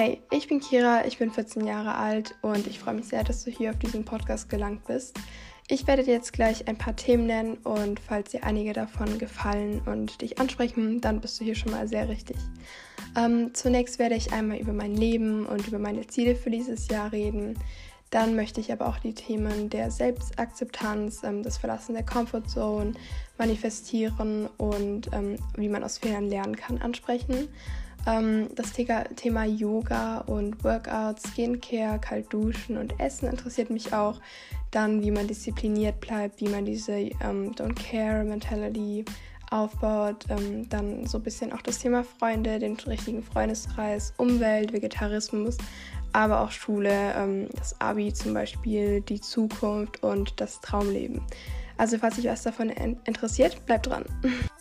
Hey, ich bin Kira, ich bin 14 Jahre alt und ich freue mich sehr, dass du hier auf diesen Podcast gelangt bist. Ich werde dir jetzt gleich ein paar Themen nennen und falls dir einige davon gefallen und dich ansprechen, dann bist du hier schon mal sehr richtig. Ähm, zunächst werde ich einmal über mein Leben und über meine Ziele für dieses Jahr reden. Dann möchte ich aber auch die Themen der Selbstakzeptanz, ähm, das Verlassen der Comfortzone, Manifestieren und ähm, wie man aus Fehlern lernen kann ansprechen. Ähm, das Thema Yoga und Workouts, Skincare, kalt duschen und Essen interessiert mich auch. Dann, wie man diszipliniert bleibt, wie man diese ähm, Don't Care Mentality aufbaut. Ähm, dann so ein bisschen auch das Thema Freunde, den richtigen Freundeskreis, Umwelt, Vegetarismus, aber auch Schule, ähm, das Abi zum Beispiel, die Zukunft und das Traumleben. Also falls dich was davon interessiert, bleib dran.